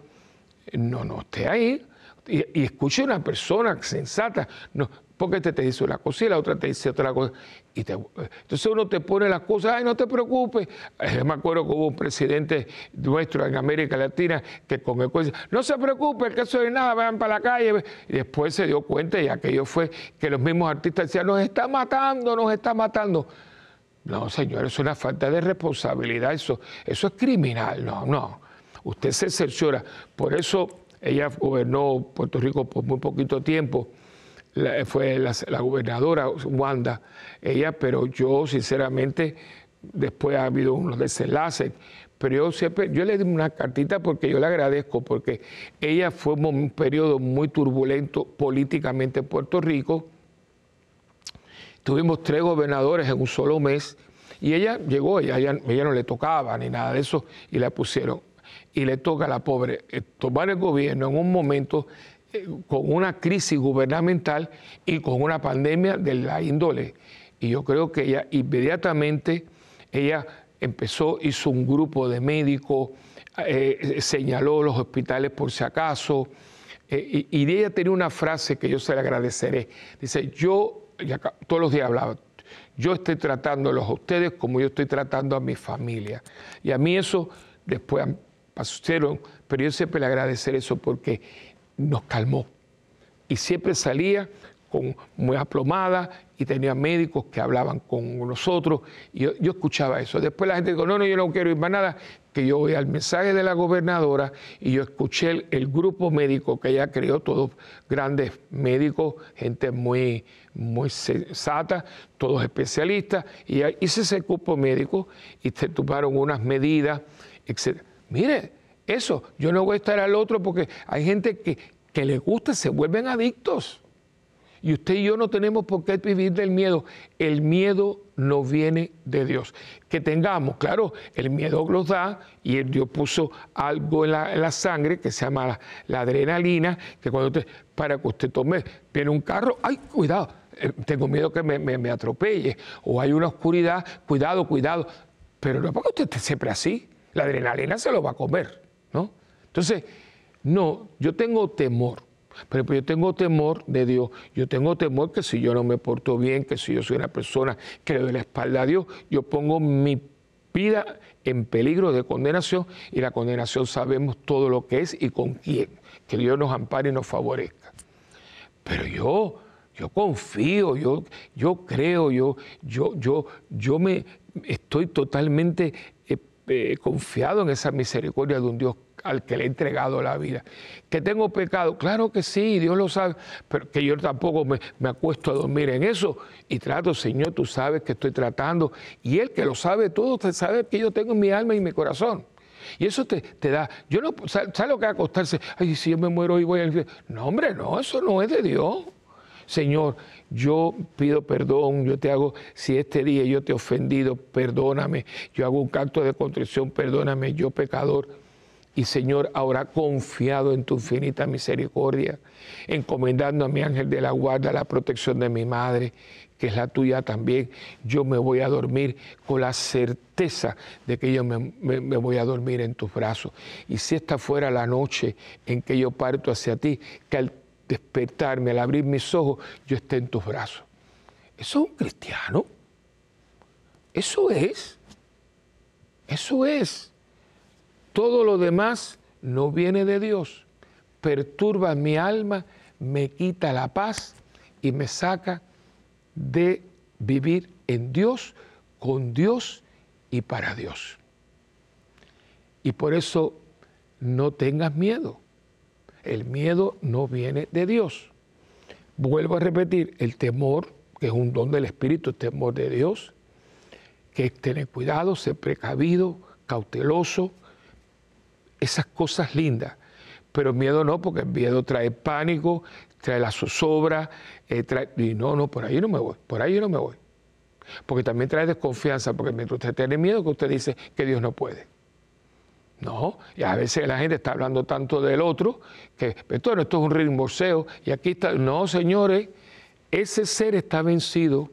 no, no esté ahí, y, y escuche a una persona sensata, no, porque este te dice una cosa y la otra te dice otra cosa. Y entonces uno te pone las cosas, ay, no te preocupes. Yo me acuerdo que hubo un presidente nuestro en América Latina que con el decía, no se preocupe, que eso es nada, vayan para la calle. Y después se dio cuenta y aquello fue que los mismos artistas decían, nos está matando, nos está matando. No, señor, es una falta de responsabilidad, eso, eso es criminal, no, no. Usted se cerciora. Por eso ella gobernó Puerto Rico por muy poquito tiempo fue la, gobernadora Wanda, ella, pero yo sinceramente, después ha habido unos desenlaces, pero yo siempre, yo le di una cartita porque yo le agradezco, porque ella fue un periodo muy turbulento políticamente en Puerto Rico. Tuvimos tres gobernadores en un solo mes y ella llegó, ella, ella, ella no le tocaba ni nada de eso y la pusieron. Y le toca a la pobre eh, tomar el gobierno en un momento con una crisis gubernamental y con una pandemia de la índole. Y yo creo que ella inmediatamente, ella empezó, hizo un grupo de médicos, eh, señaló los hospitales por si acaso, eh, y, ella tenía una frase que yo se le agradeceré. Dice, yo, todos los días hablaba, yo estoy tratándolos a ustedes como yo estoy tratando a mi familia. Y a mí eso después pasaron, pero yo siempre le agradeceré eso porque nos calmó. Y siempre salía muy aplomada y tenía médicos que hablaban con nosotros y yo, escuchaba eso. Después la gente dijo, no, no, yo no quiero ir más nada, que yo voy al mensaje de la gobernadora y yo escuché el, grupo médico que ella creó, todos grandes médicos, gente muy, muy sensata, todos especialistas, y hice ese grupo médico y se tomaron unas medidas, etc. Mire, eso, yo no voy a estar al otro porque hay gente que, que le gusta, se vuelven adictos. Y usted y yo no tenemos por qué vivir del miedo. El miedo no viene de Dios. Que tengamos, claro, el miedo los da y Dios puso algo en la, sangre que se llama la, adrenalina, que cuando usted, para que usted tome, viene un carro, ay, cuidado, eh, tengo miedo que me, me, atropelle, o hay una oscuridad, cuidado, cuidado. Pero no es porque usted esté siempre así, la adrenalina se lo va a comer, Entonces, no, yo tengo temor pero yo tengo temor de Dios. Yo tengo temor que si yo no me porto bien, que si yo soy una persona que le doy la espalda a Dios, yo pongo mi vida en peligro de condenación y la condenación sabemos todo lo que es y con quién. Que Dios nos ampare y nos favorezca. Pero yo, yo confío, yo, yo creo, yo, yo, yo, yo me estoy totalmente eh, confiado en esa misericordia de un Dios al que le he entregado la vida. ¿Que tengo pecado? Claro que sí, Dios lo sabe, pero que yo tampoco me, acuesto a dormir en eso y trato, Señor, tú sabes que estoy tratando. Y Él que lo sabe todo, sabe que yo tengo en mi alma y mi corazón. Y eso te, da, yo no, ¿sabes lo que a acostarse? Ay, si yo me muero y voy al No, hombre, no, eso no es de Dios. Señor, yo pido perdón, yo te hago, si este día yo te he ofendido, perdóname, yo hago un canto de contrición, perdóname, yo pecador y Señor, ahora confiado en tu infinita misericordia, encomendando a mi ángel de la guarda la protección de mi madre, que es la tuya también, yo me voy a dormir con la certeza de que yo me, me, voy a dormir en tus brazos. Y si esta fuera la noche en que yo parto hacia ti, que al despertarme, al abrir mis ojos, yo esté en tus brazos. Eso es un cristiano. Eso es. Eso es. Todo lo demás no viene de Dios. Perturba mi alma, me quita la paz y me saca de vivir en Dios, con Dios y para Dios. Y por eso no tengas miedo. El miedo no viene de Dios. Vuelvo a repetir, el temor, que es un don del Espíritu, el temor de Dios, que es tener cuidado, ser precavido, cauteloso, esas cosas lindas. Pero miedo no, porque el miedo trae pánico, trae la zozobra, eh, trae, y no, no, por ahí no me voy, por ahí no me voy. Porque también trae desconfianza, porque mientras usted tiene miedo, que usted dice que Dios no puede. No, y a veces la gente está hablando tanto del otro, que esto, esto es un ritmoseo, y aquí está, no, señores, ese ser está vencido.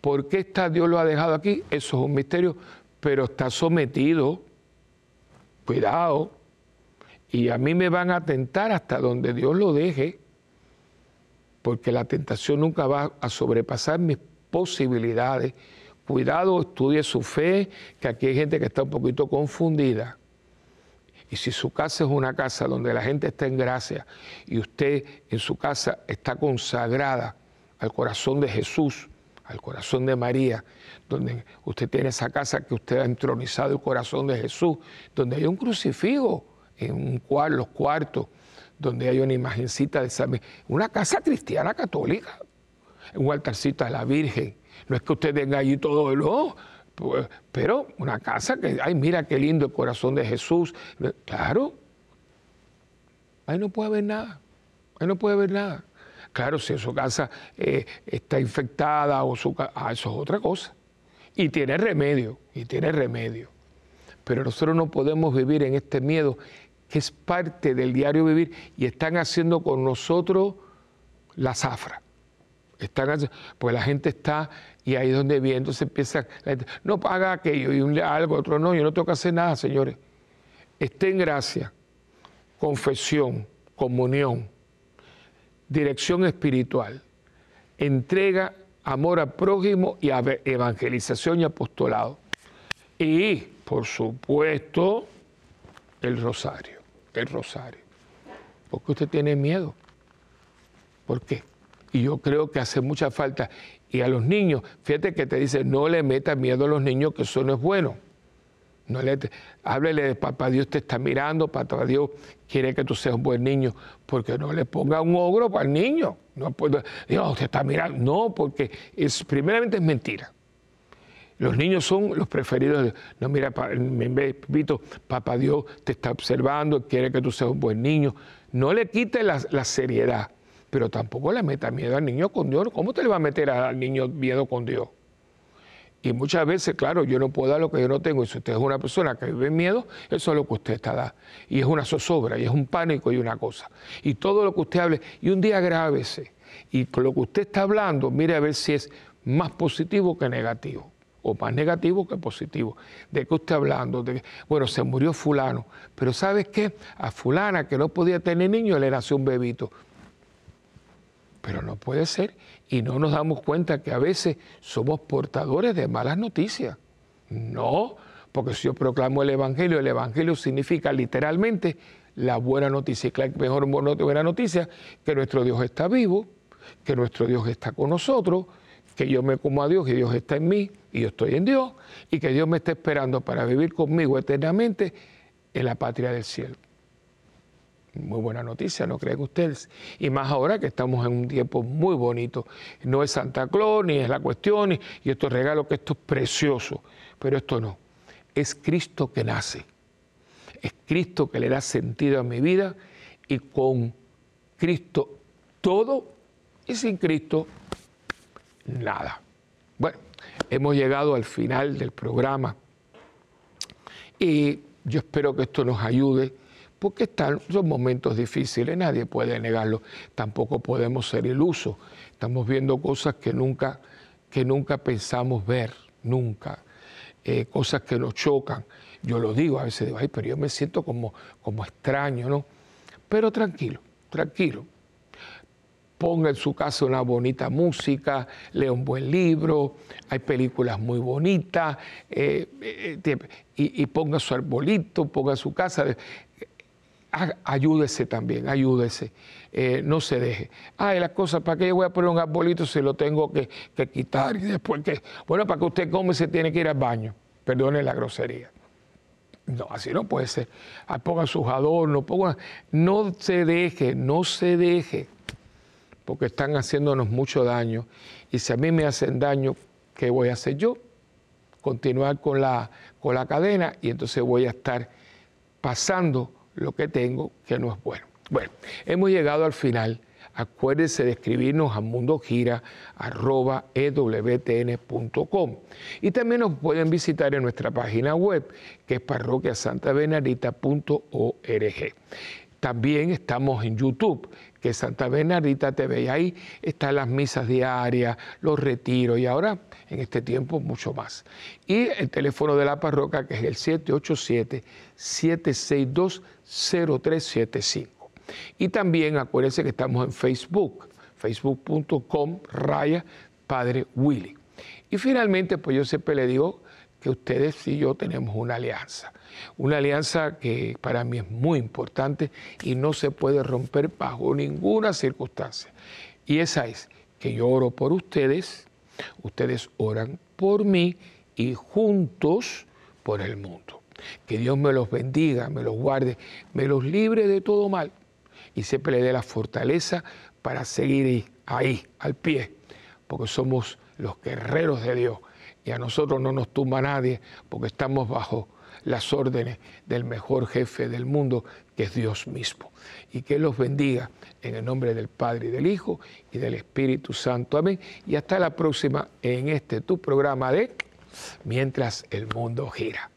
¿Por qué está, Dios lo ha dejado aquí? Eso es un misterio, pero está sometido. Cuidado, y a mí me van a tentar hasta donde Dios lo deje, porque la tentación nunca va a sobrepasar mis posibilidades. Cuidado, estudie su fe, que aquí hay gente que está un poquito confundida. Y si su casa es una casa donde la gente está en gracia y usted en su casa está consagrada al corazón de Jesús, al corazón de María, donde usted tiene esa casa que usted ha entronizado el corazón de Jesús, donde hay un crucifijo, en un cuarto, los cuartos, donde hay una imagencita de San una casa cristiana católica, un altarcito a la Virgen. No es que usted venga allí todo, no, pues, pero una casa que, ay, mira qué lindo el corazón de Jesús. Claro, ahí no puede haber nada, ahí no puede haber nada. Claro, si su casa eh, está infectada o su ah, eso es otra cosa. Y tiene remedio, y tiene remedio. Pero nosotros no podemos vivir en este miedo que es parte del diario vivir y están haciendo con nosotros la zafra. están, pues la gente está y ahí es donde viene, entonces empieza, no paga aquello y un, algo, otro no, yo no tengo que hacer nada, señores. Esté en gracia, confesión, comunión, dirección espiritual, entrega, amor al prójimo y evangelización y apostolado. Y, por supuesto, el rosario, el rosario. ¿Por qué usted tiene miedo? ¿Por qué? Y yo creo que hace mucha falta. Y a los niños, fíjate que te dice, no le metas miedo a los niños, que eso no es bueno. No le, háblele de papá Dios te está mirando, papá Dios quiere que tú seas un buen niño, porque no le ponga un ogro para el niño. No Dios te está mirando. No, porque es, primeramente es mentira. Los niños son los preferidos. No, mira, Pepito, papá Dios te está observando, quiere que tú seas un buen niño. No le quite la seriedad, pero tampoco le meta miedo al niño con Dios. ¿Cómo te le va a meter al niño miedo con Dios? Y muchas veces, claro, yo no puedo dar lo que yo no tengo. Y si usted es una persona que vive en miedo, eso es lo que usted está dando. Y es una zozobra, y es un pánico y una cosa. Y todo lo que usted hable, y un día grávese. Y con lo que usted está hablando, mire a ver si es más positivo que negativo. O más negativo que positivo. ¿De qué usted está hablando? Bueno, se murió fulano. Pero ¿sabes qué? A fulana que no podía tener niño le nació un bebito. Pero no puede ser y no nos damos cuenta que a veces somos portadores de malas noticias. No, porque si yo proclamo el Evangelio, el Evangelio significa literalmente la buena noticia. Y la mejor buena noticia que nuestro Dios está vivo, que nuestro Dios está con nosotros, que yo me como a Dios y Dios está en mí y yo estoy en Dios, y que Dios me está esperando para vivir conmigo eternamente en la patria del cielo. Muy buena noticia, ¿no creen ustedes? Y más ahora que estamos en un tiempo muy bonito. No es Santa Claus, ni es la cuestión, y, estos regalos, que esto es precioso. Pero esto no. Es Cristo que nace. Es Cristo que le da sentido a mi vida y con Cristo todo y sin Cristo nada. Bueno, hemos llegado al final del programa y yo espero que esto nos ayude porque están, son momentos difíciles, nadie puede negarlo, tampoco podemos ser ilusos, estamos viendo cosas que nunca, que nunca pensamos ver, nunca, eh, cosas que nos chocan. Yo lo digo, a veces ay, pero yo me siento como, como extraño, ¿no? Pero tranquilo, tranquilo. Ponga en su casa una bonita música, lea un buen libro, hay películas muy bonitas, eh, eh, y, ponga su arbolito, ponga su casa ayúdese también, ayúdese, eh, no se deje. Ay, las cosas, ¿para qué yo voy a poner un arbolito si lo tengo que, quitar? Y después que, bueno, para que usted come se tiene que ir al baño, perdone la grosería. No, así no puede ser. Ah, ponga sus adornos, ponga, no se deje, no se deje, porque están haciéndonos mucho daño. Y si a mí me hacen daño, ¿qué voy a hacer yo? Continuar con la, con la cadena y entonces voy a estar pasando lo que tengo que no es bueno. Bueno, hemos llegado al final. Acuérdense de escribirnos a mundogira.ewtn.com y también nos pueden visitar en nuestra página web que es parroquiasantabenarita.org. También estamos en YouTube, que es Santa Bernardita TV, y ahí están las misas diarias, los retiros y ahora, en este tiempo, mucho más. Y el teléfono de la parroquia, que es el 787-762-0375. Y también acuérdense que estamos en Facebook, facebook.com raya Padre. Y finalmente, pues yo siempre le digo que ustedes y yo tenemos una alianza. Una alianza que para mí es muy importante y no se puede romper bajo ninguna circunstancia. Y esa es que yo oro por ustedes, ustedes oran por mí y juntos por el mundo. Que Dios me los bendiga, me los guarde, me los libre de todo mal y siempre le dé la fortaleza para seguir ahí, al pie, porque somos los guerreros de Dios y a nosotros no nos tumba nadie porque estamos bajo las órdenes del mejor jefe del mundo, que es Dios mismo. Y que los bendiga en el nombre del Padre y del Hijo y del Espíritu Santo. Amén. Y hasta la próxima en este tu programa de Mientras el mundo gira.